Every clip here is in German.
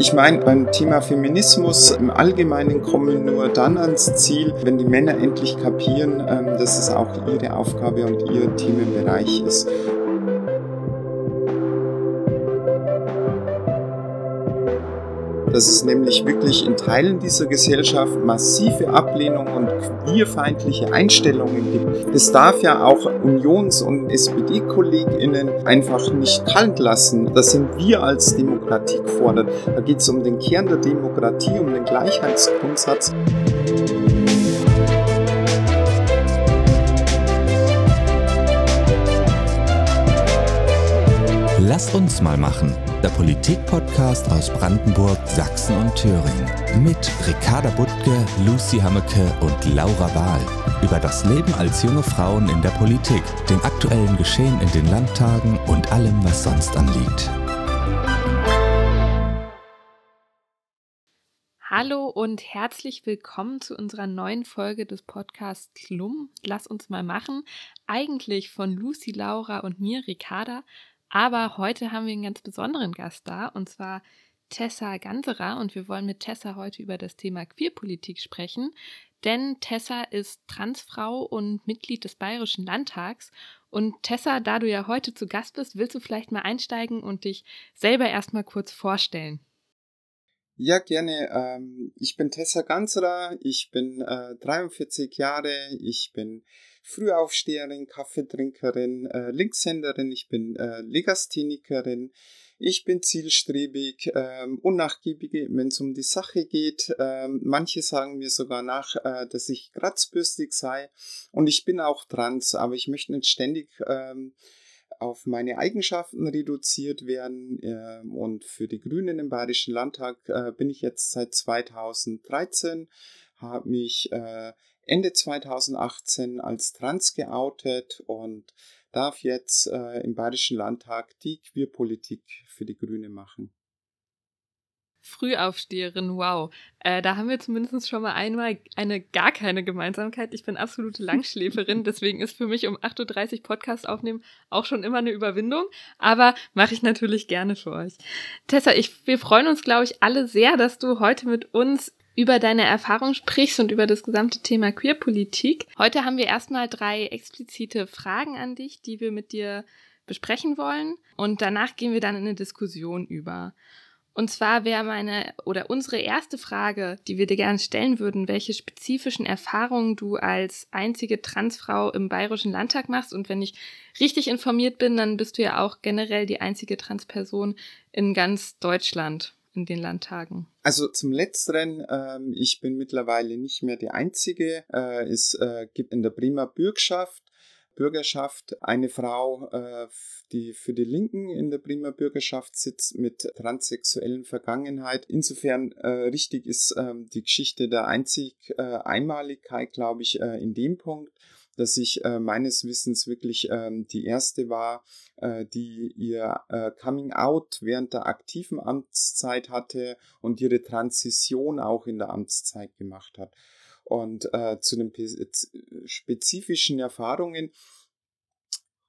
Ich meine, beim Thema Feminismus im Allgemeinen kommen nur dann ans Ziel, wenn die Männer endlich kapieren, ähm, dass es auch ihre Aufgabe und ihr Themenbereich ist. Dass es nämlich wirklich in Teilen dieser Gesellschaft massive Ablehnung und queerfeindliche Einstellungen gibt. Das darf ja auch Unions- und SPD-KollegInnen einfach nicht kalt lassen. Das sind wir als Demokratie gefordert. Da geht es um den Kern der Demokratie, um den Gleichheitsgrundsatz. Lasst uns mal machen. Der Politik-Podcast aus Brandenburg, Sachsen und Thüringen. Mit Ricarda Buttke, Lucy Hammeke und Laura Wahl. Über das Leben als junge Frauen in der Politik, den aktuellen Geschehen in den Landtagen und allem, was sonst anliegt. Hallo und herzlich willkommen zu unserer neuen Folge des Podcasts Klum. Lass uns mal machen. Eigentlich von Lucy, Laura und mir, Ricarda. Aber heute haben wir einen ganz besonderen Gast da, und zwar Tessa Ganserer. Und wir wollen mit Tessa heute über das Thema Queerpolitik sprechen. Denn Tessa ist Transfrau und Mitglied des Bayerischen Landtags. Und Tessa, da du ja heute zu Gast bist, willst du vielleicht mal einsteigen und dich selber erstmal kurz vorstellen? Ja, gerne. Ähm, ich bin Tessa Ganserer, ich bin äh, 43 Jahre, ich bin Frühaufsteherin, Kaffeetrinkerin, äh, Linkshänderin, ich bin äh, Legasthenikerin, ich bin zielstrebig, ähm, unnachgiebig, wenn es um die Sache geht. Ähm, manche sagen mir sogar nach, äh, dass ich kratzbürstig sei. Und ich bin auch trans, aber ich möchte nicht ständig ähm, auf meine Eigenschaften reduziert werden. Äh, und für die Grünen im Bayerischen Landtag äh, bin ich jetzt seit 2013, habe mich äh, Ende 2018 als trans geoutet und darf jetzt äh, im Bayerischen Landtag die Queerpolitik für die Grüne machen. Frühaufsteherin, wow. Äh, da haben wir zumindest schon mal einmal eine gar keine Gemeinsamkeit. Ich bin absolute Langschläferin, deswegen ist für mich um 8.30 Uhr Podcast aufnehmen auch schon immer eine Überwindung. Aber mache ich natürlich gerne für euch. Tessa, ich, wir freuen uns, glaube ich, alle sehr, dass du heute mit uns über deine Erfahrung sprichst und über das gesamte Thema Queerpolitik. Heute haben wir erstmal drei explizite Fragen an dich, die wir mit dir besprechen wollen. Und danach gehen wir dann in eine Diskussion über. Und zwar wäre meine oder unsere erste Frage, die wir dir gerne stellen würden, welche spezifischen Erfahrungen du als einzige Transfrau im Bayerischen Landtag machst. Und wenn ich richtig informiert bin, dann bist du ja auch generell die einzige Transperson in ganz Deutschland in den Landtagen? Also zum Letzteren, ähm, ich bin mittlerweile nicht mehr die Einzige. Äh, es äh, gibt in der Bremer Bürgschaft Bürgerschaft eine Frau, äh, die für die Linken in der Bremer Bürgerschaft sitzt mit transsexuellen Vergangenheit. Insofern äh, richtig ist äh, die Geschichte der einzig äh, Einmaligkeit, glaube ich, in dem Punkt dass ich meines Wissens wirklich ähm, die erste war, die ihr Coming Out während der aktiven Amtszeit hatte und ihre Transition auch in der Amtszeit gemacht hat. Und äh, zu den spezifischen Erfahrungen,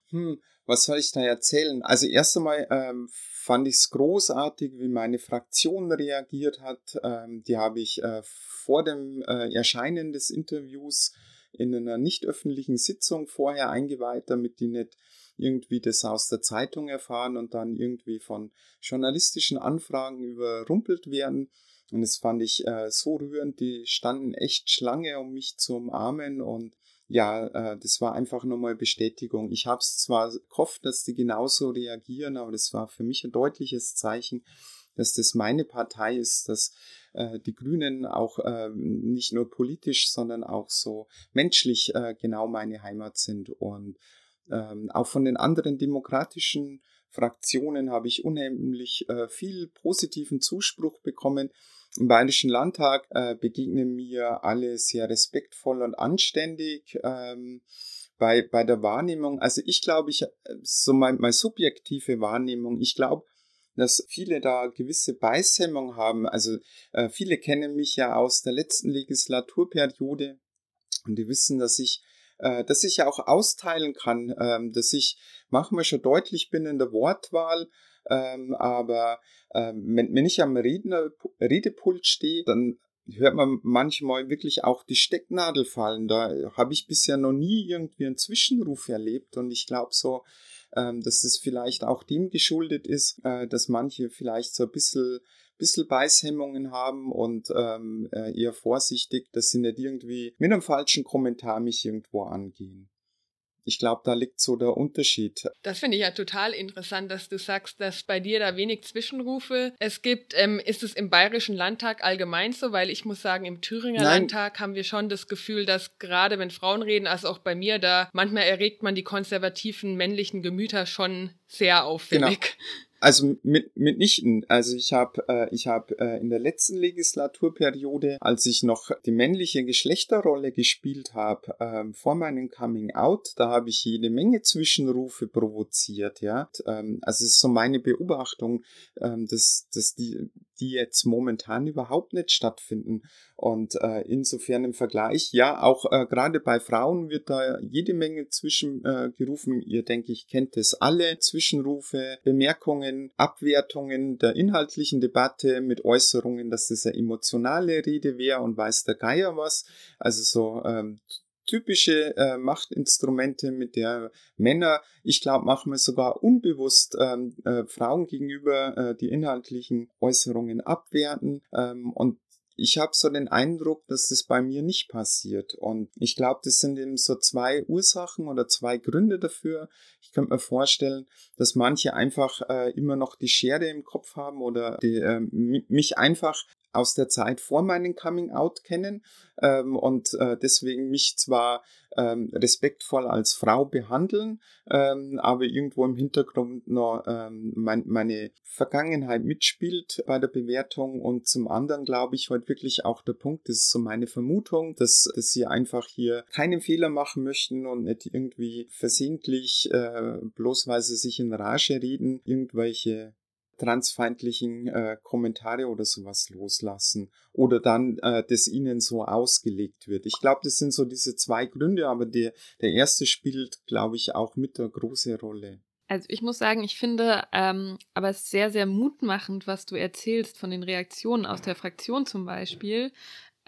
hm, was soll ich da erzählen? Also erst einmal ähm, fand ich es großartig, wie meine Fraktion reagiert hat. Ähm, die habe ich äh, vor dem äh, Erscheinen des Interviews in einer nicht öffentlichen Sitzung vorher eingeweiht, damit die nicht irgendwie das aus der Zeitung erfahren und dann irgendwie von journalistischen Anfragen überrumpelt werden. Und das fand ich äh, so rührend, die standen echt Schlange, um mich zu umarmen und ja, äh, das war einfach nochmal Bestätigung. Ich habe es zwar gehofft, dass die genauso reagieren, aber das war für mich ein deutliches Zeichen, dass das meine Partei ist, dass äh, die Grünen auch äh, nicht nur politisch, sondern auch so menschlich äh, genau meine Heimat sind. Und ähm, auch von den anderen demokratischen Fraktionen habe ich unheimlich äh, viel positiven Zuspruch bekommen. Im Bayerischen Landtag äh, begegnen mir alle sehr respektvoll und anständig. Ähm, bei, bei der Wahrnehmung, also ich glaube, ich, äh, so meine, meine subjektive Wahrnehmung, ich glaube, dass viele da gewisse Beißhemmung haben. Also äh, viele kennen mich ja aus der letzten Legislaturperiode und die wissen, dass ich äh, dass ich auch austeilen kann, ähm, dass ich manchmal schon deutlich bin in der Wortwahl, ähm, aber ähm, wenn, wenn ich am Redner, Redepult stehe, dann hört man manchmal wirklich auch die Stecknadel fallen. Da habe ich bisher noch nie irgendwie einen Zwischenruf erlebt und ich glaube so, ähm, dass es vielleicht auch dem geschuldet ist, äh, dass manche vielleicht so ein bisschen bisschen Beißhemmungen haben und ähm, äh, eher vorsichtig, dass sie nicht irgendwie mit einem falschen Kommentar mich irgendwo angehen. Ich glaube, da liegt so der Unterschied. Das finde ich ja total interessant, dass du sagst, dass bei dir da wenig Zwischenrufe es gibt. Ähm, ist es im Bayerischen Landtag allgemein so? Weil ich muss sagen, im Thüringer Nein. Landtag haben wir schon das Gefühl, dass gerade wenn Frauen reden, also auch bei mir, da manchmal erregt man die konservativen männlichen Gemüter schon sehr auffällig. Genau. Also mit, mitnichten. Also ich habe äh, ich habe äh, in der letzten Legislaturperiode, als ich noch die männliche Geschlechterrolle gespielt habe, ähm, vor meinem Coming Out, da habe ich jede Menge Zwischenrufe provoziert. Ja, ähm, also es ist so meine Beobachtung, ähm, dass dass die die jetzt momentan überhaupt nicht stattfinden. Und äh, insofern im Vergleich, ja, auch äh, gerade bei Frauen wird da jede Menge zwischengerufen. Äh, Ihr denke ich kennt es alle. Zwischenrufe, Bemerkungen, Abwertungen der inhaltlichen Debatte mit Äußerungen, dass das eine emotionale Rede wäre und weiß der Geier was. Also so ähm, typische äh, Machtinstrumente, mit der Männer, ich glaube, wir sogar unbewusst ähm, äh, Frauen gegenüber äh, die inhaltlichen Äußerungen abwerten. Ähm, und ich habe so den Eindruck, dass das bei mir nicht passiert. Und ich glaube, das sind eben so zwei Ursachen oder zwei Gründe dafür. Ich könnte mir vorstellen, dass manche einfach äh, immer noch die Schere im Kopf haben oder die, äh, mich einfach aus der Zeit vor meinem Coming Out kennen ähm, und äh, deswegen mich zwar ähm, respektvoll als Frau behandeln, ähm, aber irgendwo im Hintergrund noch ähm, mein, meine Vergangenheit mitspielt bei der Bewertung. Und zum anderen glaube ich heute wirklich auch der Punkt, das ist so meine Vermutung, dass, dass sie einfach hier keinen Fehler machen möchten und nicht irgendwie versehentlich, äh, bloß weil sie sich in Rage reden, irgendwelche transfeindlichen äh, Kommentare oder sowas loslassen oder dann äh, das ihnen so ausgelegt wird. Ich glaube, das sind so diese zwei Gründe, aber der, der erste spielt, glaube ich, auch mit eine große Rolle. Also ich muss sagen, ich finde ähm, aber es sehr, sehr mutmachend, was du erzählst von den Reaktionen aus der Fraktion zum Beispiel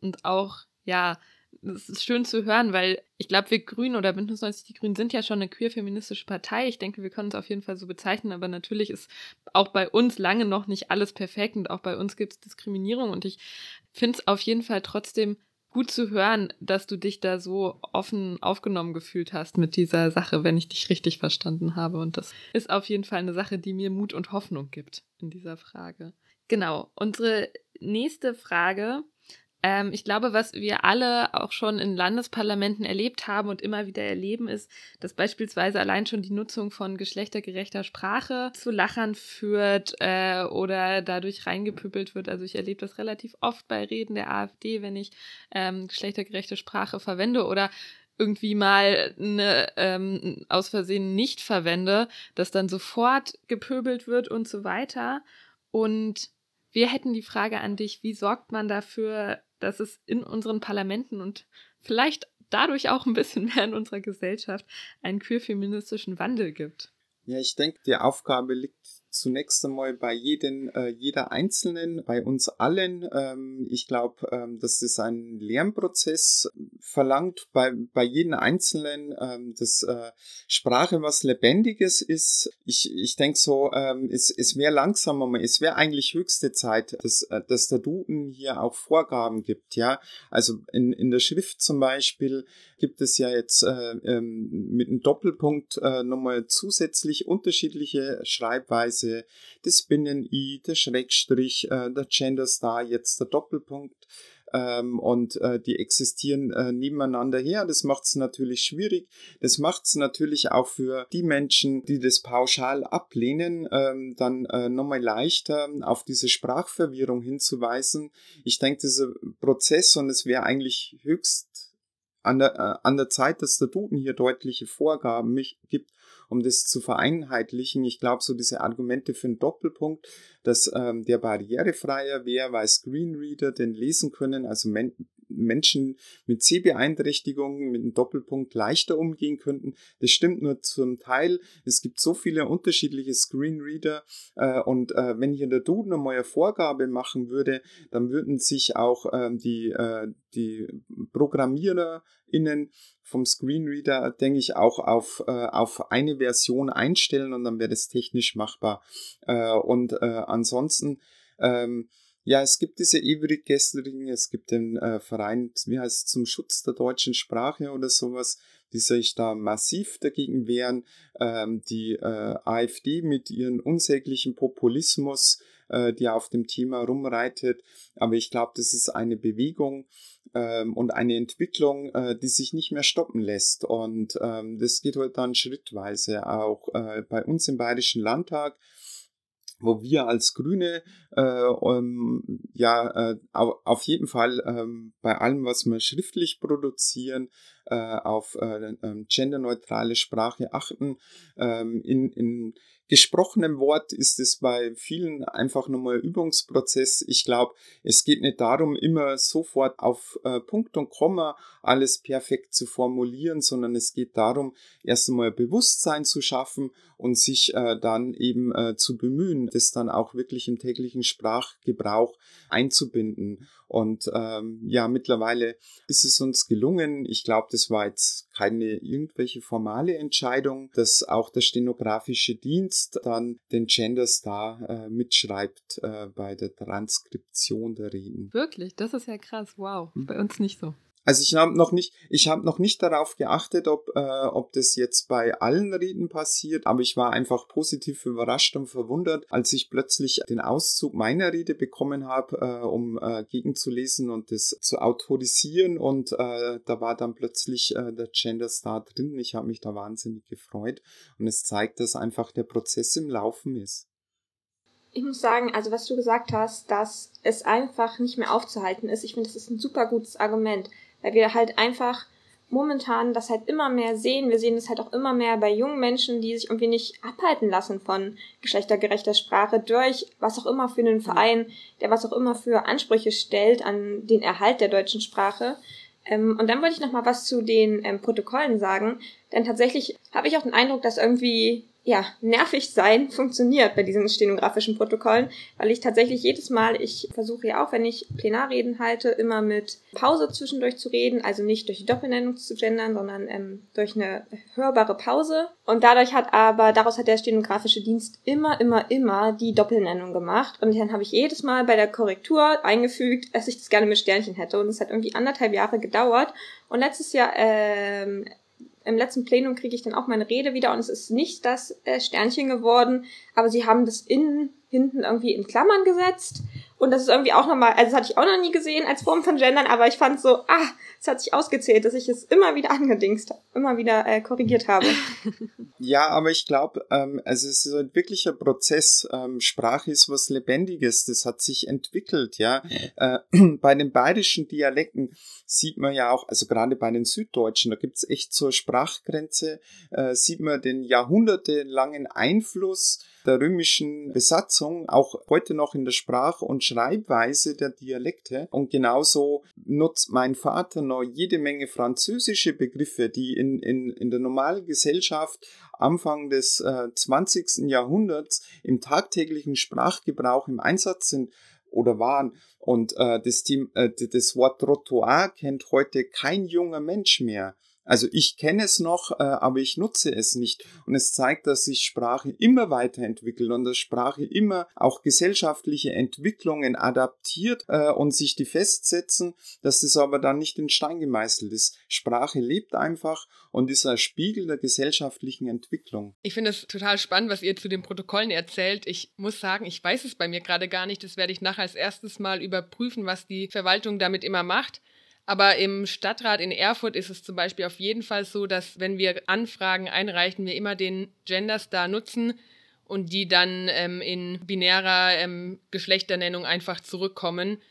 und auch, ja, das ist schön zu hören, weil ich glaube, wir Grünen oder Bündnis 90 Die Grünen sind ja schon eine queer-feministische Partei. Ich denke, wir können es auf jeden Fall so bezeichnen, aber natürlich ist auch bei uns lange noch nicht alles perfekt und auch bei uns gibt es Diskriminierung und ich finde es auf jeden Fall trotzdem gut zu hören, dass du dich da so offen aufgenommen gefühlt hast mit dieser Sache, wenn ich dich richtig verstanden habe. Und das ist auf jeden Fall eine Sache, die mir Mut und Hoffnung gibt in dieser Frage. Genau, unsere nächste Frage ähm, ich glaube, was wir alle auch schon in Landesparlamenten erlebt haben und immer wieder erleben, ist, dass beispielsweise allein schon die Nutzung von geschlechtergerechter Sprache zu Lachern führt äh, oder dadurch reingepüppelt wird. Also ich erlebe das relativ oft bei Reden der AfD, wenn ich ähm, geschlechtergerechte Sprache verwende oder irgendwie mal eine, ähm, aus Versehen nicht verwende, dass dann sofort gepöbelt wird und so weiter. Und wir hätten die Frage an dich, wie sorgt man dafür, dass es in unseren Parlamenten und vielleicht dadurch auch ein bisschen mehr in unserer Gesellschaft einen queer-feministischen Wandel gibt. Ja, ich denke, die Aufgabe liegt zunächst einmal bei jedem, äh, jeder Einzelnen, bei uns allen. Ähm, ich glaube, ähm, dass es einen Lernprozess verlangt bei, bei jedem Einzelnen, ähm, dass äh, Sprache was Lebendiges ist. Ich, ich denke so, ähm, es, es wäre langsamer, es wäre eigentlich höchste Zeit, dass, äh, dass der Duden hier auch Vorgaben gibt. Ja, also in, in der Schrift zum Beispiel gibt es ja jetzt äh, ähm, mit einem Doppelpunkt äh, nochmal zusätzlich unterschiedliche Schreibweisen Klasse, das Binnen-I, der Schrägstrich, äh, der Gender Star, jetzt der Doppelpunkt. Ähm, und äh, die existieren äh, nebeneinander her. Das macht es natürlich schwierig. Das macht es natürlich auch für die Menschen, die das pauschal ablehnen, ähm, dann äh, nochmal leichter auf diese Sprachverwirrung hinzuweisen. Ich denke, dieser Prozess und es wäre eigentlich höchst an der, äh, an der Zeit, dass der Duden hier deutliche Vorgaben mich gibt, um das zu vereinheitlichen. Ich glaube, so diese Argumente für einen Doppelpunkt, dass ähm, der barrierefreier wäre, weil Screenreader den lesen können, also Men Menschen mit Sehbeeinträchtigungen mit einem Doppelpunkt leichter umgehen könnten. Das stimmt nur zum Teil. Es gibt so viele unterschiedliche Screenreader äh, und äh, wenn hier der Duden einmal eine Vorgabe machen würde, dann würden sich auch ähm, die, äh, die ProgrammiererInnen vom Screenreader, denke ich, auch auf, äh, auf eine Version einstellen und dann wäre das technisch machbar. Äh, und äh, ansonsten ähm, ja, es gibt diese Ivrit Gessling, es gibt den äh, Verein, wie heißt es, zum Schutz der deutschen Sprache oder sowas, die sich da massiv dagegen wehren. Ähm, die äh, AfD mit ihren unsäglichen Populismus, äh, die auf dem Thema rumreitet. Aber ich glaube, das ist eine Bewegung ähm, und eine Entwicklung, äh, die sich nicht mehr stoppen lässt. Und ähm, das geht halt dann schrittweise auch äh, bei uns im Bayerischen Landtag wo wir als Grüne äh, um, ja äh, auf jeden Fall ähm, bei allem, was wir schriftlich produzieren, äh, auf äh, ähm, genderneutrale Sprache achten. Ähm, in, in gesprochenem Wort ist es bei vielen einfach nochmal Übungsprozess. Ich glaube, es geht nicht darum, immer sofort auf äh, Punkt und Komma alles perfekt zu formulieren, sondern es geht darum, erst einmal Bewusstsein zu schaffen und sich äh, dann eben äh, zu bemühen, das dann auch wirklich im täglichen Sprachgebrauch einzubinden. Und ähm, ja, mittlerweile ist es uns gelungen. Ich glaube, das war jetzt keine irgendwelche formale Entscheidung, dass auch der stenografische Dienst dann den Gender Star äh, mitschreibt äh, bei der Transkription der Reden. Wirklich, das ist ja krass. Wow, hm. bei uns nicht so. Also ich habe noch nicht, ich habe noch nicht darauf geachtet, ob, äh, ob das jetzt bei allen Reden passiert, aber ich war einfach positiv überrascht und verwundert, als ich plötzlich den Auszug meiner Rede bekommen habe, äh, um äh, gegenzulesen und das zu autorisieren und äh, da war dann plötzlich äh, der Gender Star drin. Ich habe mich da wahnsinnig gefreut und es zeigt, dass einfach der Prozess im Laufen ist. Ich muss sagen, also was du gesagt hast, dass es einfach nicht mehr aufzuhalten ist, ich finde, das ist ein super gutes Argument weil wir halt einfach momentan das halt immer mehr sehen. Wir sehen es halt auch immer mehr bei jungen Menschen, die sich irgendwie nicht abhalten lassen von geschlechtergerechter Sprache durch was auch immer für einen Verein, der was auch immer für Ansprüche stellt an den Erhalt der deutschen Sprache. Ähm, und dann wollte ich noch mal was zu den ähm, Protokollen sagen, denn tatsächlich habe ich auch den Eindruck, dass irgendwie ja, nervig sein funktioniert bei diesen stenografischen Protokollen, weil ich tatsächlich jedes Mal, ich versuche ja auch, wenn ich Plenarreden halte, immer mit Pause zwischendurch zu reden, also nicht durch die Doppelnennung zu gendern, sondern ähm, durch eine hörbare Pause. Und dadurch hat aber, daraus hat der stenografische Dienst immer, immer, immer die Doppelnennung gemacht. Und dann habe ich jedes Mal bei der Korrektur eingefügt, dass ich das gerne mit Sternchen hätte. Und es hat irgendwie anderthalb Jahre gedauert. Und letztes Jahr ähm, im letzten Plenum kriege ich dann auch meine Rede wieder und es ist nicht das äh, Sternchen geworden, aber sie haben das innen hinten irgendwie in Klammern gesetzt und das ist irgendwie auch nochmal, also das hatte ich auch noch nie gesehen als Form von Gendern, aber ich fand so, ah, es hat sich ausgezählt, dass ich es immer wieder angedingst, immer wieder äh, korrigiert habe. Ja, aber ich glaube, ähm, also es ist ein wirklicher Prozess. Ähm, Sprache ist was Lebendiges, das hat sich entwickelt, ja. Äh, bei den bayerischen Dialekten sieht man ja auch, also gerade bei den Süddeutschen, da gibt's echt zur Sprachgrenze, äh, sieht man den jahrhundertelangen Einfluss der römischen Besatzung, auch heute noch in der Sprach- und Schreibweise der Dialekte. Und genauso nutzt mein Vater noch jede Menge französische Begriffe, die in, in, in der normalen Gesellschaft Anfang des äh, 20. Jahrhunderts im tagtäglichen Sprachgebrauch im Einsatz sind oder waren. Und äh, das, Team, äh, das Wort Trottoir kennt heute kein junger Mensch mehr. Also ich kenne es noch, äh, aber ich nutze es nicht. Und es zeigt, dass sich Sprache immer weiterentwickelt und dass Sprache immer auch gesellschaftliche Entwicklungen adaptiert äh, und sich die festsetzen, dass das aber dann nicht in Stein gemeißelt ist. Sprache lebt einfach und ist ein Spiegel der gesellschaftlichen Entwicklung. Ich finde es total spannend, was ihr zu den Protokollen erzählt. Ich muss sagen, ich weiß es bei mir gerade gar nicht. Das werde ich nachher als erstes mal überprüfen, was die Verwaltung damit immer macht. Aber im Stadtrat in Erfurt ist es zum Beispiel auf jeden Fall so, dass wenn wir Anfragen einreichen, wir immer den Genderstar nutzen und die dann ähm, in binärer ähm, Geschlechternennung einfach zurückkommen.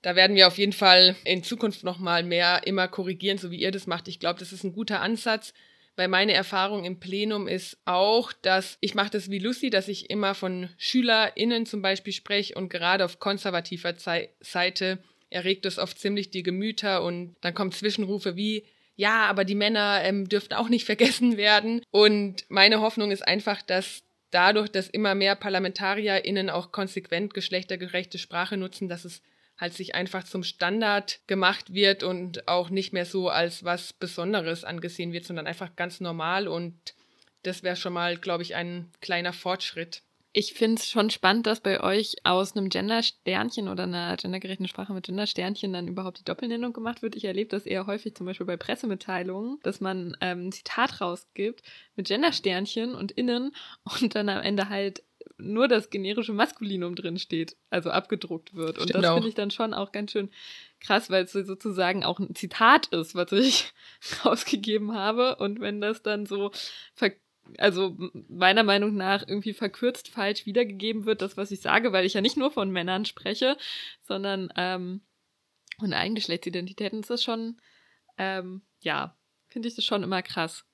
Da werden wir auf jeden Fall in Zukunft nochmal mehr immer korrigieren, so wie ihr das macht. Ich glaube, das ist ein guter Ansatz, weil meine Erfahrung im Plenum ist auch, dass ich mache das wie Lucy, dass ich immer von SchülerInnen zum Beispiel spreche und gerade auf konservativer Seite erregt es oft ziemlich die Gemüter und dann kommen Zwischenrufe wie, ja, aber die Männer ähm, dürften auch nicht vergessen werden. Und meine Hoffnung ist einfach, dass dadurch, dass immer mehr ParlamentarierInnen auch konsequent geschlechtergerechte Sprache nutzen, dass es halt sich einfach zum Standard gemacht wird und auch nicht mehr so als was Besonderes angesehen wird, sondern einfach ganz normal und das wäre schon mal, glaube ich, ein kleiner Fortschritt. Ich finde es schon spannend, dass bei euch aus einem Gender-Sternchen oder einer gendergerechten Sprache mit Gender-Sternchen dann überhaupt die Doppelnennung gemacht wird. Ich erlebe das eher häufig zum Beispiel bei Pressemitteilungen, dass man ähm, ein Zitat rausgibt mit Gender-Sternchen und innen und dann am Ende halt nur das generische Maskulinum drin steht, also abgedruckt wird. Stimmt und das finde ich dann schon auch ganz schön krass, weil es sozusagen auch ein Zitat ist, was ich rausgegeben habe. Und wenn das dann so ver also meiner Meinung nach irgendwie verkürzt falsch wiedergegeben wird, das, was ich sage, weil ich ja nicht nur von Männern spreche, sondern ähm, von Eigengeschlechtsidentitäten ist das schon, ähm, ja, finde ich das schon immer krass.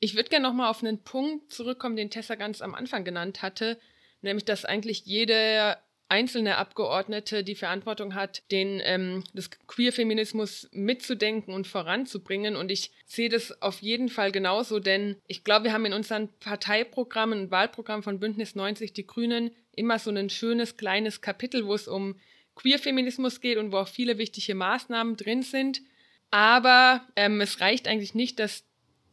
Ich würde gerne nochmal auf einen Punkt zurückkommen, den Tessa ganz am Anfang genannt hatte, nämlich dass eigentlich jede einzelne Abgeordnete die Verantwortung hat, den ähm, das Queer-Feminismus mitzudenken und voranzubringen. Und ich sehe das auf jeden Fall genauso, denn ich glaube, wir haben in unseren Parteiprogrammen und Wahlprogrammen von Bündnis 90 Die Grünen immer so ein schönes kleines Kapitel, wo es um Queer-Feminismus geht und wo auch viele wichtige Maßnahmen drin sind. Aber ähm, es reicht eigentlich nicht, dass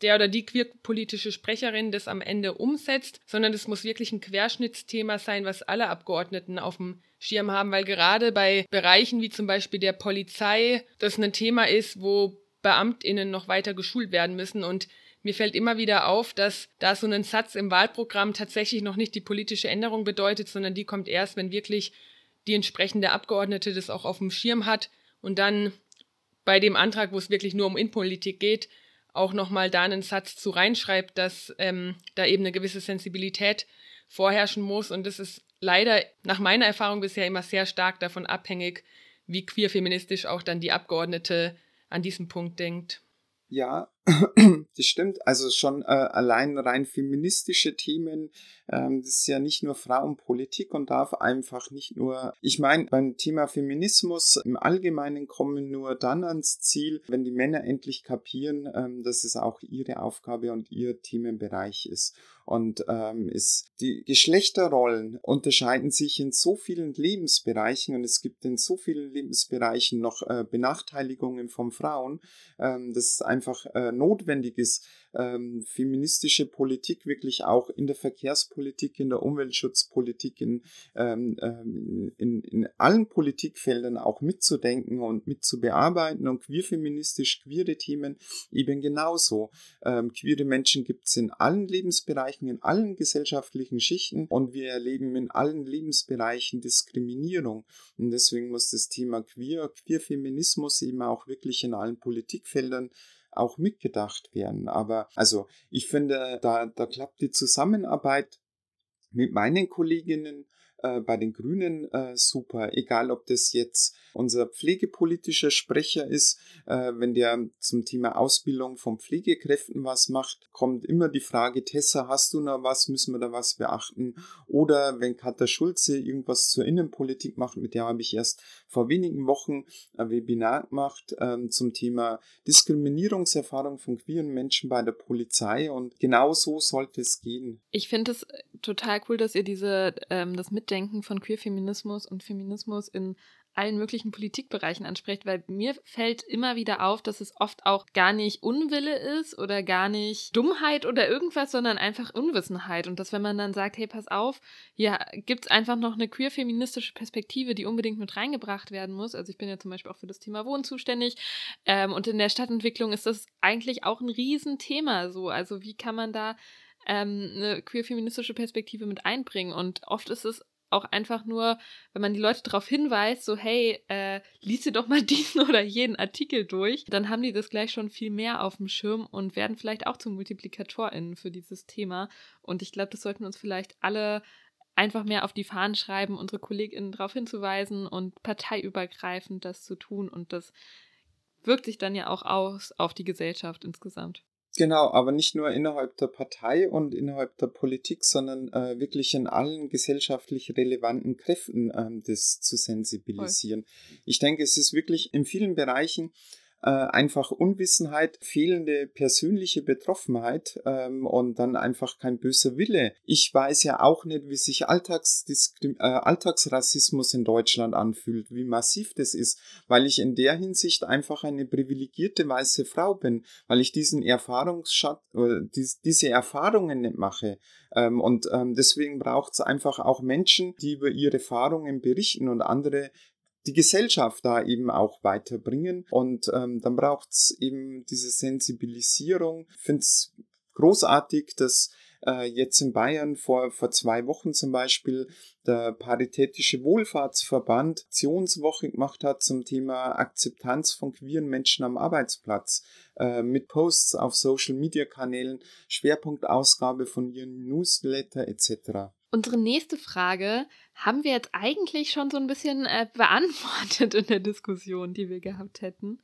der oder die queerpolitische Sprecherin das am Ende umsetzt, sondern es muss wirklich ein Querschnittsthema sein, was alle Abgeordneten auf dem Schirm haben, weil gerade bei Bereichen wie zum Beispiel der Polizei das ein Thema ist, wo BeamtInnen noch weiter geschult werden müssen. Und mir fällt immer wieder auf, dass da so ein Satz im Wahlprogramm tatsächlich noch nicht die politische Änderung bedeutet, sondern die kommt erst, wenn wirklich die entsprechende Abgeordnete das auch auf dem Schirm hat und dann bei dem Antrag, wo es wirklich nur um Innenpolitik geht, auch nochmal da einen Satz zu reinschreibt, dass ähm, da eben eine gewisse Sensibilität vorherrschen muss. Und das ist leider nach meiner Erfahrung bisher immer sehr stark davon abhängig, wie queer-feministisch auch dann die Abgeordnete an diesem Punkt denkt. Ja, das stimmt. Also schon äh, allein rein feministische Themen, ähm, das ist ja nicht nur Frauenpolitik und darf einfach nicht nur, ich meine, beim Thema Feminismus im Allgemeinen kommen nur dann ans Ziel, wenn die Männer endlich kapieren, ähm, dass es auch ihre Aufgabe und ihr Themenbereich ist. Und ähm, ist, die Geschlechterrollen unterscheiden sich in so vielen Lebensbereichen und es gibt in so vielen Lebensbereichen noch äh, Benachteiligungen von Frauen, ähm, dass es einfach äh, notwendig ist, ähm, feministische Politik wirklich auch in der Verkehrspolitik, in der Umweltschutzpolitik, in, ähm, ähm, in, in allen Politikfeldern auch mitzudenken und mitzubearbeiten und queerfeministisch queere Themen eben genauso. Ähm, queere Menschen gibt es in allen Lebensbereichen, in allen gesellschaftlichen Schichten und wir erleben in allen Lebensbereichen Diskriminierung. Und deswegen muss das Thema Queer, Queerfeminismus eben auch wirklich in allen Politikfeldern auch mitgedacht werden. Aber also ich finde, da, da klappt die Zusammenarbeit mit meinen Kolleginnen äh, bei den Grünen äh, super. Egal, ob das jetzt unser pflegepolitischer Sprecher ist, äh, wenn der zum Thema Ausbildung von Pflegekräften was macht, kommt immer die Frage, Tessa, hast du noch was, müssen wir da was beachten? Oder wenn Katha Schulze irgendwas zur Innenpolitik macht, mit der habe ich erst vor wenigen Wochen ein Webinar gemacht ähm, zum Thema Diskriminierungserfahrung von queeren Menschen bei der Polizei und genau so sollte es gehen. Ich finde es total cool, dass ihr diese ähm, das Mitdenken Mitdenken von Queer-Feminismus und Feminismus in allen möglichen Politikbereichen anspricht, weil mir fällt immer wieder auf, dass es oft auch gar nicht Unwille ist oder gar nicht Dummheit oder irgendwas, sondern einfach Unwissenheit. Und dass wenn man dann sagt, hey, pass auf, hier gibt es einfach noch eine queer-feministische Perspektive, die unbedingt mit reingebracht werden muss. Also ich bin ja zum Beispiel auch für das Thema Wohnen zuständig. Ähm, und in der Stadtentwicklung ist das eigentlich auch ein Riesenthema so. Also wie kann man da ähm, eine queer-feministische Perspektive mit einbringen? Und oft ist es auch einfach nur, wenn man die Leute darauf hinweist, so hey, äh, lies dir doch mal diesen oder jeden Artikel durch, dann haben die das gleich schon viel mehr auf dem Schirm und werden vielleicht auch zu MultiplikatorInnen für dieses Thema. Und ich glaube, das sollten uns vielleicht alle einfach mehr auf die Fahnen schreiben, unsere KollegInnen darauf hinzuweisen und parteiübergreifend das zu tun. Und das wirkt sich dann ja auch aus auf die Gesellschaft insgesamt. Genau, aber nicht nur innerhalb der Partei und innerhalb der Politik, sondern äh, wirklich in allen gesellschaftlich relevanten Kräften ähm, das zu sensibilisieren. Voll. Ich denke, es ist wirklich in vielen Bereichen äh, einfach Unwissenheit, fehlende persönliche Betroffenheit ähm, und dann einfach kein böser Wille. Ich weiß ja auch nicht, wie sich Alltagsdiskrim äh, Alltagsrassismus in Deutschland anfühlt, wie massiv das ist, weil ich in der Hinsicht einfach eine privilegierte weiße Frau bin, weil ich diesen Erfahrungsschatz, dies, diese Erfahrungen nicht mache. Ähm, und ähm, deswegen braucht es einfach auch Menschen, die über ihre Erfahrungen berichten und andere die Gesellschaft da eben auch weiterbringen. Und ähm, dann braucht es eben diese Sensibilisierung. Ich finde es großartig, dass äh, jetzt in Bayern vor, vor zwei Wochen zum Beispiel der Paritätische Wohlfahrtsverband Aktionswoche gemacht hat zum Thema Akzeptanz von queeren Menschen am Arbeitsplatz äh, mit Posts auf Social Media Kanälen, Schwerpunktausgabe von ihren Newsletter etc. Unsere nächste Frage haben wir jetzt eigentlich schon so ein bisschen äh, beantwortet in der Diskussion, die wir gehabt hätten.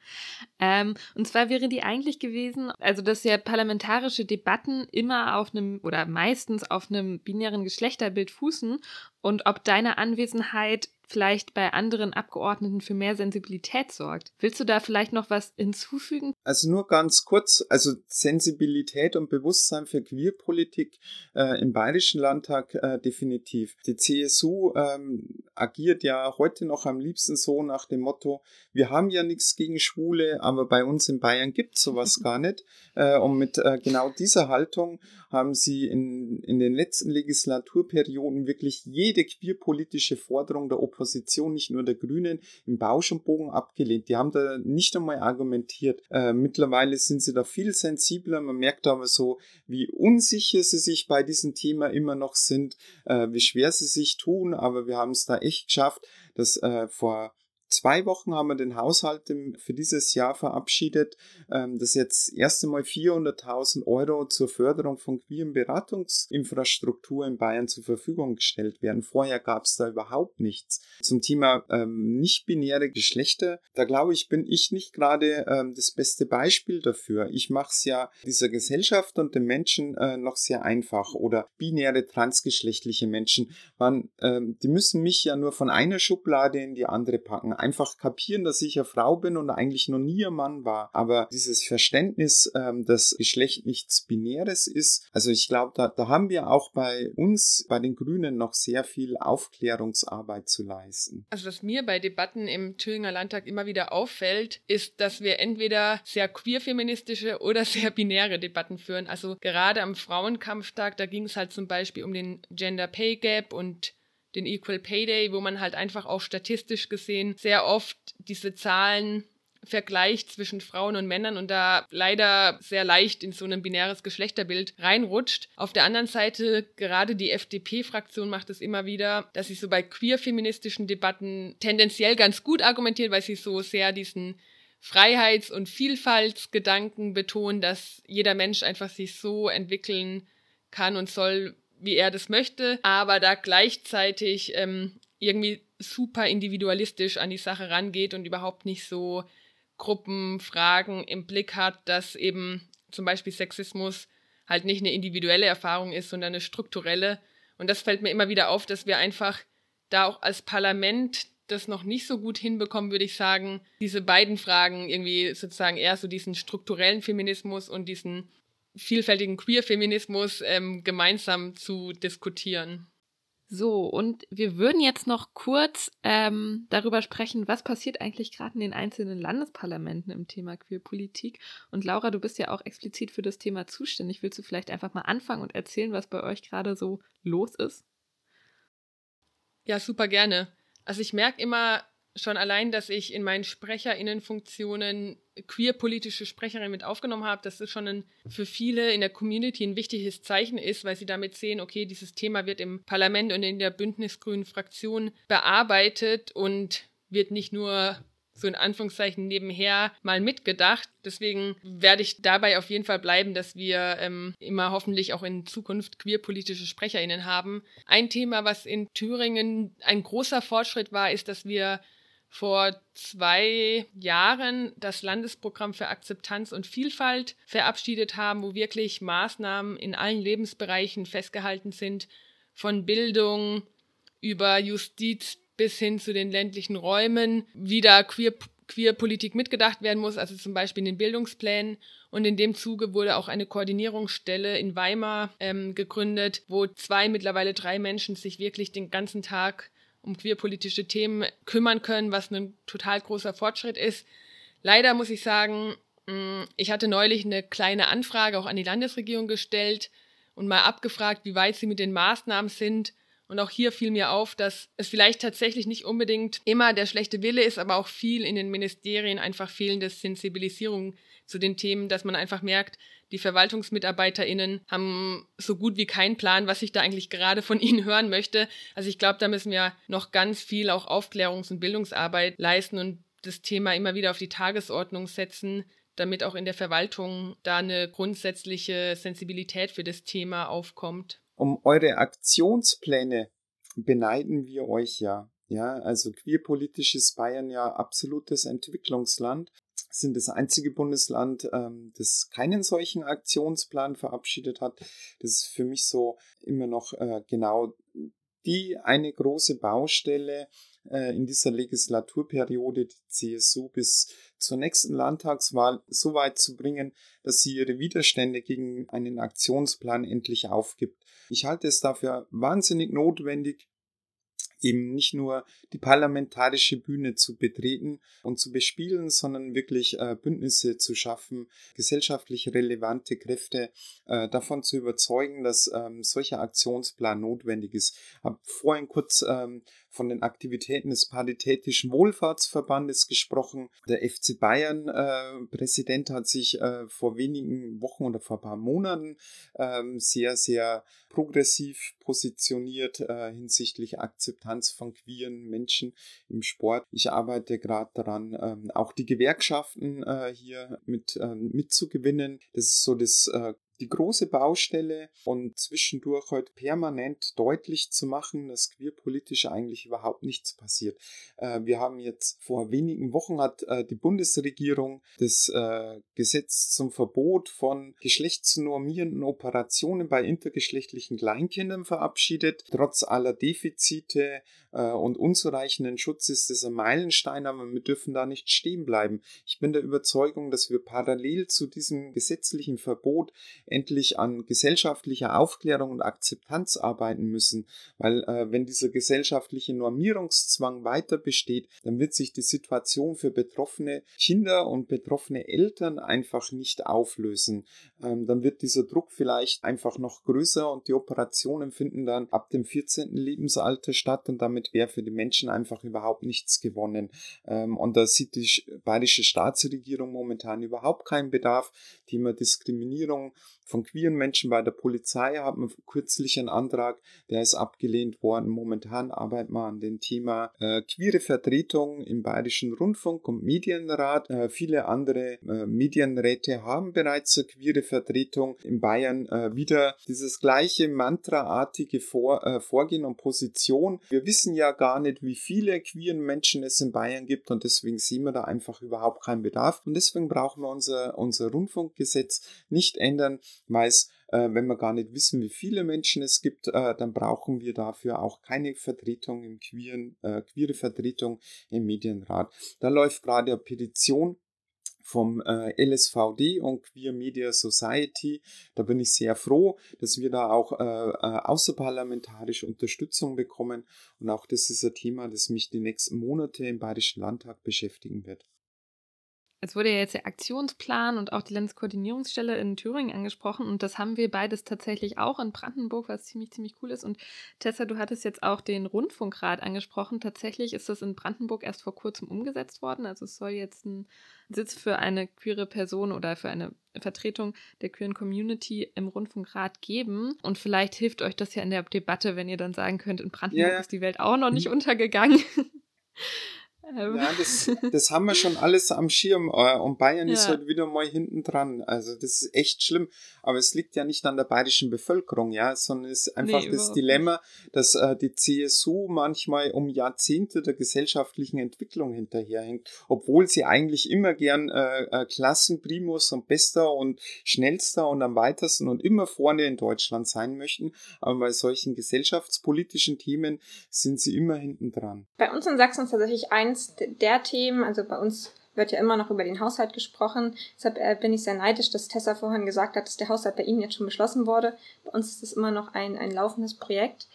Ähm, und zwar wäre die eigentlich gewesen, also dass ja parlamentarische Debatten immer auf einem oder meistens auf einem binären Geschlechterbild fußen und ob deine Anwesenheit vielleicht bei anderen Abgeordneten für mehr Sensibilität sorgt. Willst du da vielleicht noch was hinzufügen? Also nur ganz kurz, also Sensibilität und Bewusstsein für Queerpolitik äh, im Bayerischen Landtag äh, definitiv. Die CSU ähm, agiert ja heute noch am liebsten so nach dem Motto, wir haben ja nichts gegen Schwule, aber bei uns in Bayern gibt es sowas gar nicht. Äh, und mit äh, genau dieser Haltung haben sie in, in den letzten Legislaturperioden wirklich jede queerpolitische Forderung der Opposition, nicht nur der Grünen, im Bausch und Bogen abgelehnt. Die haben da nicht einmal argumentiert. Äh, mittlerweile sind sie da viel sensibler. Man merkt aber so, wie unsicher sie sich bei diesem Thema immer noch sind, äh, wie schwer sie sich tun, aber wir haben es da echt geschafft, dass äh, vor zwei Wochen haben wir den Haushalt für dieses Jahr verabschiedet, ähm, dass jetzt erst einmal 400.000 Euro zur Förderung von queeren Beratungsinfrastruktur in Bayern zur Verfügung gestellt werden. Vorher gab es da überhaupt nichts. Zum Thema ähm, nicht-binäre Geschlechter, da glaube ich, bin ich nicht gerade ähm, das beste Beispiel dafür. Ich mache es ja dieser Gesellschaft und den Menschen äh, noch sehr einfach. Oder binäre transgeschlechtliche Menschen, man, ähm, die müssen mich ja nur von einer Schublade in die andere packen einfach kapieren, dass ich eine Frau bin und eigentlich noch nie ein Mann war. Aber dieses Verständnis, ähm, dass Geschlecht nichts Binäres ist, also ich glaube, da, da haben wir auch bei uns, bei den Grünen, noch sehr viel Aufklärungsarbeit zu leisten. Also was mir bei Debatten im Thüringer Landtag immer wieder auffällt, ist, dass wir entweder sehr queer-feministische oder sehr binäre Debatten führen. Also gerade am Frauenkampftag, da ging es halt zum Beispiel um den Gender Pay Gap und den Equal Pay Day, wo man halt einfach auch statistisch gesehen sehr oft diese Zahlen vergleicht zwischen Frauen und Männern und da leider sehr leicht in so ein binäres Geschlechterbild reinrutscht. Auf der anderen Seite, gerade die FDP-Fraktion macht es immer wieder, dass sie so bei queer-feministischen Debatten tendenziell ganz gut argumentiert, weil sie so sehr diesen Freiheits- und Vielfaltsgedanken betonen, dass jeder Mensch einfach sich so entwickeln kann und soll, wie er das möchte, aber da gleichzeitig ähm, irgendwie super individualistisch an die Sache rangeht und überhaupt nicht so Gruppenfragen im Blick hat, dass eben zum Beispiel Sexismus halt nicht eine individuelle Erfahrung ist, sondern eine strukturelle. Und das fällt mir immer wieder auf, dass wir einfach da auch als Parlament das noch nicht so gut hinbekommen, würde ich sagen, diese beiden Fragen irgendwie sozusagen eher so diesen strukturellen Feminismus und diesen vielfältigen Queer-Feminismus ähm, gemeinsam zu diskutieren. So, und wir würden jetzt noch kurz ähm, darüber sprechen, was passiert eigentlich gerade in den einzelnen Landesparlamenten im Thema Queerpolitik. Und Laura, du bist ja auch explizit für das Thema zuständig. Willst du vielleicht einfach mal anfangen und erzählen, was bei euch gerade so los ist? Ja, super gerne. Also ich merke immer, schon allein, dass ich in meinen Sprecherinnenfunktionen queer-politische Sprecherin mit aufgenommen habe, dass das schon ein, für viele in der Community ein wichtiges Zeichen ist, weil sie damit sehen, okay, dieses Thema wird im Parlament und in der bündnisgrünen Fraktion bearbeitet und wird nicht nur so in Anführungszeichen nebenher mal mitgedacht. Deswegen werde ich dabei auf jeden Fall bleiben, dass wir ähm, immer hoffentlich auch in Zukunft queerpolitische SprecherInnen haben. Ein Thema, was in Thüringen ein großer Fortschritt war, ist, dass wir vor zwei Jahren das Landesprogramm für Akzeptanz und Vielfalt verabschiedet haben, wo wirklich Maßnahmen in allen Lebensbereichen festgehalten sind, von Bildung über Justiz bis hin zu den ländlichen Räumen, wie da Queer Queer-Politik mitgedacht werden muss, also zum Beispiel in den Bildungsplänen. Und in dem Zuge wurde auch eine Koordinierungsstelle in Weimar ähm, gegründet, wo zwei, mittlerweile drei Menschen sich wirklich den ganzen Tag um queerpolitische Themen kümmern können, was ein total großer Fortschritt ist. Leider muss ich sagen, mm, ich hatte neulich eine kleine Anfrage auch an die Landesregierung gestellt und mal abgefragt, wie weit sie mit den Maßnahmen sind. Und auch hier fiel mir auf, dass es vielleicht tatsächlich nicht unbedingt immer der schlechte Wille ist, aber auch viel in den Ministerien einfach fehlende Sensibilisierung zu den Themen, dass man einfach merkt, die VerwaltungsmitarbeiterInnen haben so gut wie keinen Plan, was ich da eigentlich gerade von ihnen hören möchte. Also ich glaube, da müssen wir noch ganz viel auch Aufklärungs- und Bildungsarbeit leisten und das Thema immer wieder auf die Tagesordnung setzen, damit auch in der Verwaltung da eine grundsätzliche Sensibilität für das Thema aufkommt um eure Aktionspläne beneiden wir euch ja. Ja, also queerpolitisch ist Bayern ja absolutes Entwicklungsland. Sind das einzige Bundesland, ähm, das keinen solchen Aktionsplan verabschiedet hat. Das ist für mich so immer noch äh, genau die eine große Baustelle äh, in dieser Legislaturperiode, die CSU bis zur nächsten Landtagswahl so weit zu bringen, dass sie ihre Widerstände gegen einen Aktionsplan endlich aufgibt. Ich halte es dafür wahnsinnig notwendig, eben nicht nur die parlamentarische Bühne zu betreten und zu bespielen, sondern wirklich äh, Bündnisse zu schaffen, gesellschaftlich relevante Kräfte äh, davon zu überzeugen, dass ähm, solcher Aktionsplan notwendig ist. Habe vorhin kurz ähm, von den Aktivitäten des Paritätischen Wohlfahrtsverbandes gesprochen. Der FC Bayern äh, hat sich äh, vor wenigen Wochen oder vor ein paar Monaten äh, sehr, sehr progressiv positioniert äh, hinsichtlich Akzeptanz von queeren Menschen im Sport. Ich arbeite gerade daran, ähm, auch die Gewerkschaften äh, hier mit ähm, mitzugewinnen. Das ist so das äh, die große Baustelle und zwischendurch heute permanent deutlich zu machen, dass queerpolitisch eigentlich überhaupt nichts passiert. Äh, wir haben jetzt vor wenigen Wochen hat äh, die Bundesregierung das äh, Gesetz zum Verbot von geschlechtsnormierenden Operationen bei intergeschlechtlichen Kleinkindern verabschiedet. Trotz aller Defizite und unzureichenden Schutz ist das ein Meilenstein, aber wir dürfen da nicht stehen bleiben. Ich bin der Überzeugung, dass wir parallel zu diesem gesetzlichen Verbot endlich an gesellschaftlicher Aufklärung und Akzeptanz arbeiten müssen, weil äh, wenn dieser gesellschaftliche Normierungszwang weiter besteht, dann wird sich die Situation für betroffene Kinder und betroffene Eltern einfach nicht auflösen. Ähm, dann wird dieser Druck vielleicht einfach noch größer und die Operationen finden dann ab dem 14. Lebensalter statt und damit wäre für die Menschen einfach überhaupt nichts gewonnen. Ähm, und da sieht die bayerische Staatsregierung momentan überhaupt keinen Bedarf. Thema Diskriminierung von queeren Menschen bei der Polizei haben wir kürzlich einen Antrag, der ist abgelehnt worden. Momentan arbeiten wir an dem Thema äh, queere Vertretung im Bayerischen Rundfunk und Medienrat. Äh, viele andere äh, Medienräte haben bereits eine queere Vertretung in Bayern. Äh, wieder dieses gleiche mantraartige Vor äh, Vorgehen und Position. Wir wissen ja gar nicht, wie viele queeren Menschen es in Bayern gibt und deswegen sehen wir da einfach überhaupt keinen Bedarf. Und deswegen brauchen wir unser, unser Rundfunkgesetz nicht ändern, weiß, äh, wenn wir gar nicht wissen, wie viele Menschen es gibt, äh, dann brauchen wir dafür auch keine Vertretung im queeren, äh, queere Vertretung im Medienrat. Da läuft gerade eine Petition vom äh, LSVD und Queer Media Society. Da bin ich sehr froh, dass wir da auch äh, äh, außerparlamentarische Unterstützung bekommen. Und auch das ist ein Thema, das mich die nächsten Monate im Bayerischen Landtag beschäftigen wird. Es wurde ja jetzt der Aktionsplan und auch die Landeskoordinierungsstelle in Thüringen angesprochen und das haben wir beides tatsächlich auch in Brandenburg, was ziemlich, ziemlich cool ist. Und Tessa, du hattest jetzt auch den Rundfunkrat angesprochen. Tatsächlich ist das in Brandenburg erst vor kurzem umgesetzt worden. Also es soll jetzt ein Sitz für eine queere Person oder für eine Vertretung der queeren Community im Rundfunkrat geben. Und vielleicht hilft euch das ja in der Debatte, wenn ihr dann sagen könnt, in Brandenburg ja. ist die Welt auch noch nicht mhm. untergegangen. Ähm. Ja, das, das haben wir schon alles am Schirm äh, und Bayern ja. ist halt wieder mal hinten dran. Also das ist echt schlimm. Aber es liegt ja nicht an der bayerischen Bevölkerung, ja, sondern es ist einfach nee, das Dilemma, dass äh, die CSU manchmal um Jahrzehnte der gesellschaftlichen Entwicklung hinterherhängt, obwohl sie eigentlich immer gern äh, äh, Klassenprimus und bester und schnellster und am weitesten und immer vorne in Deutschland sein möchten. Aber bei solchen gesellschaftspolitischen Themen sind sie immer hinten dran. Bei uns in Sachsen ist tatsächlich ein eins der Themen, also bei uns wird ja immer noch über den Haushalt gesprochen. Deshalb äh, bin ich sehr neidisch, dass Tessa vorhin gesagt hat, dass der Haushalt bei Ihnen jetzt schon beschlossen wurde. Bei uns ist es immer noch ein, ein laufendes Projekt.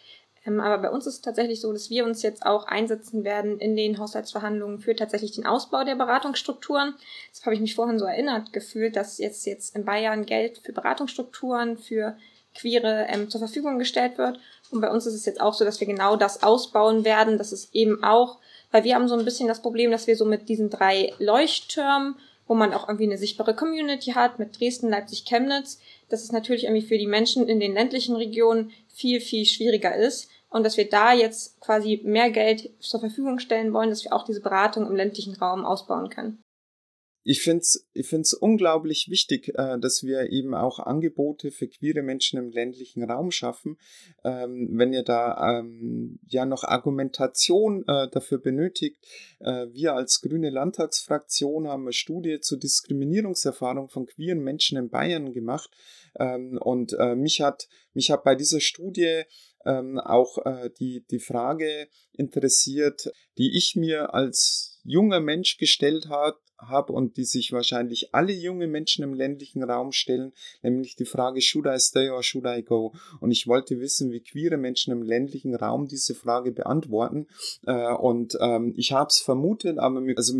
Ähm, aber bei uns ist es tatsächlich so, dass wir uns jetzt auch einsetzen werden in den Haushaltsverhandlungen für tatsächlich den Ausbau der Beratungsstrukturen. Das habe ich mich vorhin so erinnert gefühlt, dass jetzt, jetzt in Bayern Geld für Beratungsstrukturen, für Queere ähm, zur Verfügung gestellt wird. Und bei uns ist es jetzt auch so, dass wir genau das ausbauen werden, dass es eben auch weil wir haben so ein bisschen das Problem, dass wir so mit diesen drei Leuchttürmen, wo man auch irgendwie eine sichtbare Community hat, mit Dresden, Leipzig, Chemnitz, dass es natürlich irgendwie für die Menschen in den ländlichen Regionen viel, viel schwieriger ist. Und dass wir da jetzt quasi mehr Geld zur Verfügung stellen wollen, dass wir auch diese Beratung im ländlichen Raum ausbauen können ich finde es ich find's unglaublich wichtig, äh, dass wir eben auch Angebote für queere Menschen im ländlichen Raum schaffen. Ähm, wenn ihr da ähm, ja noch Argumentation äh, dafür benötigt, äh, wir als grüne Landtagsfraktion haben eine Studie zur Diskriminierungserfahrung von queeren Menschen in Bayern gemacht. Ähm, und äh, mich hat mich hat bei dieser Studie ähm, auch äh, die, die Frage interessiert, die ich mir als junger Mensch gestellt habe hab und die sich wahrscheinlich alle junge Menschen im ländlichen Raum stellen, nämlich die Frage, should I stay or should I go? Und ich wollte wissen, wie queere Menschen im ländlichen Raum diese Frage beantworten. Äh, und ähm, ich habe es vermutet, aber also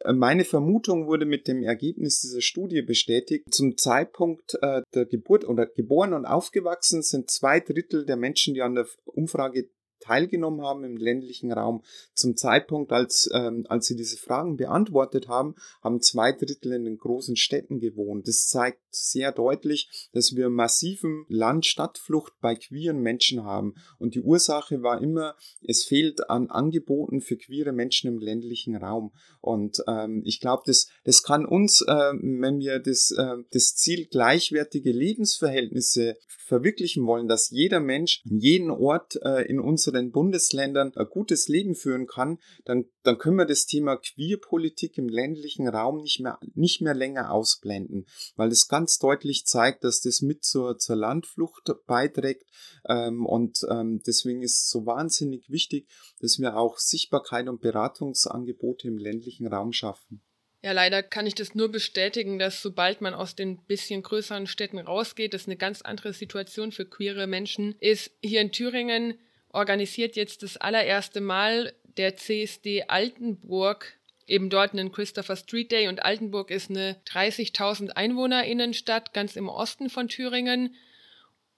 äh, meine Vermutung wurde mit dem Ergebnis dieser Studie bestätigt. Zum Zeitpunkt äh, der Geburt oder geboren und aufgewachsen sind zwei Drittel der Menschen, die an der Umfrage teilgenommen haben im ländlichen Raum. Zum Zeitpunkt, als, ähm, als sie diese Fragen beantwortet haben, haben zwei Drittel in den großen Städten gewohnt. Das zeigt sehr deutlich, dass wir massiven Land-Stadtflucht bei queeren Menschen haben. Und die Ursache war immer, es fehlt an Angeboten für queere Menschen im ländlichen Raum. Und ähm, ich glaube, das, das kann uns, äh, wenn wir das, äh, das Ziel gleichwertige Lebensverhältnisse verwirklichen wollen, dass jeder Mensch an jedem Ort äh, in unseren Bundesländern ein gutes Leben führen kann, dann, dann können wir das Thema Queerpolitik im ländlichen Raum nicht mehr, nicht mehr länger ausblenden, weil es ganz deutlich zeigt, dass das mit zur, zur Landflucht beiträgt ähm, und ähm, deswegen ist es so wahnsinnig wichtig, dass wir auch Sichtbarkeit und Beratungsangebote im ländlichen Raum schaffen. Ja, leider kann ich das nur bestätigen, dass sobald man aus den bisschen größeren Städten rausgeht, das eine ganz andere Situation für queere Menschen ist. Hier in Thüringen organisiert jetzt das allererste Mal der CSD Altenburg eben dort einen Christopher Street Day und Altenburg ist eine 30.000 Einwohnerinnenstadt ganz im Osten von Thüringen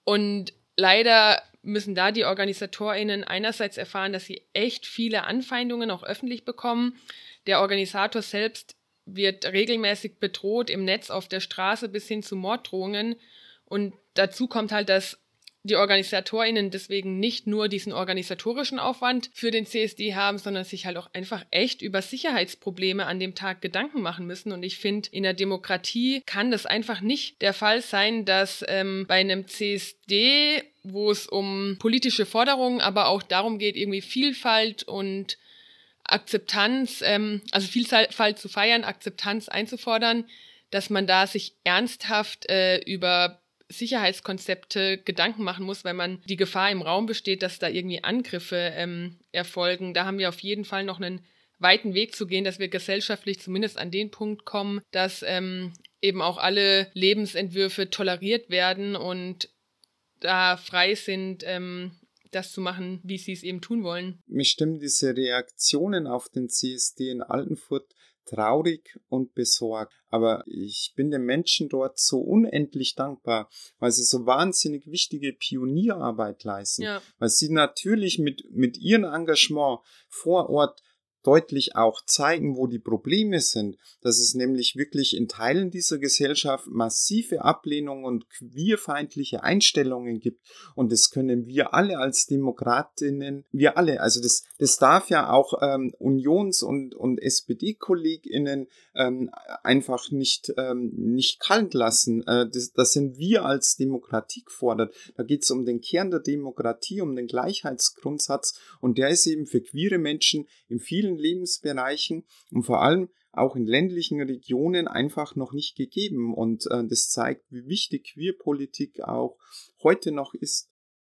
und leider müssen da die Organisatorinnen einerseits erfahren, dass sie echt viele Anfeindungen auch öffentlich bekommen. Der Organisator selbst wird regelmäßig bedroht im Netz, auf der Straße bis hin zu Morddrohungen. Und dazu kommt halt, dass die OrganisatorInnen deswegen nicht nur diesen organisatorischen Aufwand für den CSD haben, sondern sich halt auch einfach echt über Sicherheitsprobleme an dem Tag Gedanken machen müssen. Und ich finde, in der Demokratie kann das einfach nicht der Fall sein, dass ähm, bei einem CSD, wo es um politische Forderungen, aber auch darum geht, irgendwie Vielfalt und Akzeptanz, ähm, also Vielfalt zu feiern, Akzeptanz einzufordern, dass man da sich ernsthaft äh, über Sicherheitskonzepte Gedanken machen muss, weil man die Gefahr im Raum besteht, dass da irgendwie Angriffe ähm, erfolgen. Da haben wir auf jeden Fall noch einen weiten Weg zu gehen, dass wir gesellschaftlich zumindest an den Punkt kommen, dass ähm, eben auch alle Lebensentwürfe toleriert werden und da frei sind, ähm, das zu machen, wie sie es eben tun wollen. Mich stimmen diese Reaktionen auf den CSD in Altenfurt traurig und besorgt. Aber ich bin den Menschen dort so unendlich dankbar, weil sie so wahnsinnig wichtige Pionierarbeit leisten. Ja. Weil sie natürlich mit, mit ihrem Engagement vor Ort deutlich auch zeigen, wo die Probleme sind, dass es nämlich wirklich in Teilen dieser Gesellschaft massive Ablehnung und queerfeindliche Einstellungen gibt. Und das können wir alle als Demokratinnen, wir alle, also das, das darf ja auch ähm, Unions- und, und SPD-KollegInnen ähm, einfach nicht, ähm, nicht kalt lassen. Äh, das, das sind wir als Demokratie gefordert. Da geht es um den Kern der Demokratie, um den Gleichheitsgrundsatz und der ist eben für queere Menschen in vielen Lebensbereichen und vor allem auch in ländlichen Regionen einfach noch nicht gegeben. Und äh, das zeigt, wie wichtig Queerpolitik auch heute noch ist.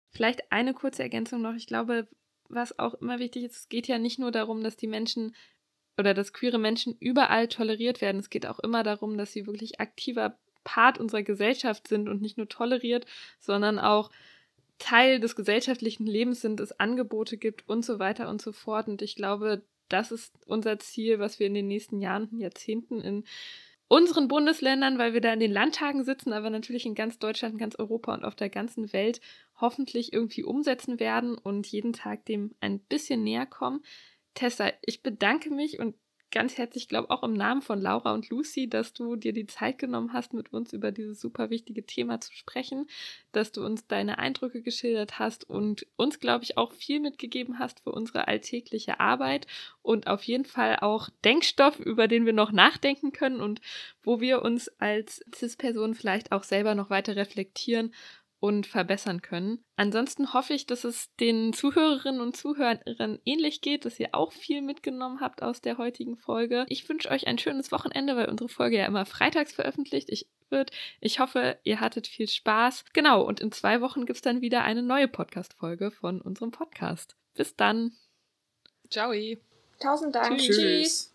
Vielleicht eine kurze Ergänzung noch. Ich glaube, was auch immer wichtig ist, es geht ja nicht nur darum, dass die Menschen oder dass queere Menschen überall toleriert werden. Es geht auch immer darum, dass sie wirklich aktiver Part unserer Gesellschaft sind und nicht nur toleriert, sondern auch Teil des gesellschaftlichen Lebens sind, es Angebote gibt und so weiter und so fort. Und ich glaube, das ist unser Ziel, was wir in den nächsten Jahren und Jahrzehnten in unseren Bundesländern, weil wir da in den Landtagen sitzen, aber natürlich in ganz Deutschland, ganz Europa und auf der ganzen Welt hoffentlich irgendwie umsetzen werden und jeden Tag dem ein bisschen näher kommen. Tessa, ich bedanke mich und ganz herzlich, glaube auch im Namen von Laura und Lucy, dass du dir die Zeit genommen hast, mit uns über dieses super wichtige Thema zu sprechen, dass du uns deine Eindrücke geschildert hast und uns, glaube ich, auch viel mitgegeben hast für unsere alltägliche Arbeit und auf jeden Fall auch Denkstoff, über den wir noch nachdenken können und wo wir uns als CIS-Person vielleicht auch selber noch weiter reflektieren und verbessern können. Ansonsten hoffe ich, dass es den Zuhörerinnen und Zuhörern ähnlich geht, dass ihr auch viel mitgenommen habt aus der heutigen Folge. Ich wünsche euch ein schönes Wochenende, weil unsere Folge ja immer freitags veröffentlicht ich wird. Ich hoffe, ihr hattet viel Spaß. Genau, und in zwei Wochen gibt es dann wieder eine neue Podcast-Folge von unserem Podcast. Bis dann. Ciao. Tausend Dank. Tschüss. Tschüss.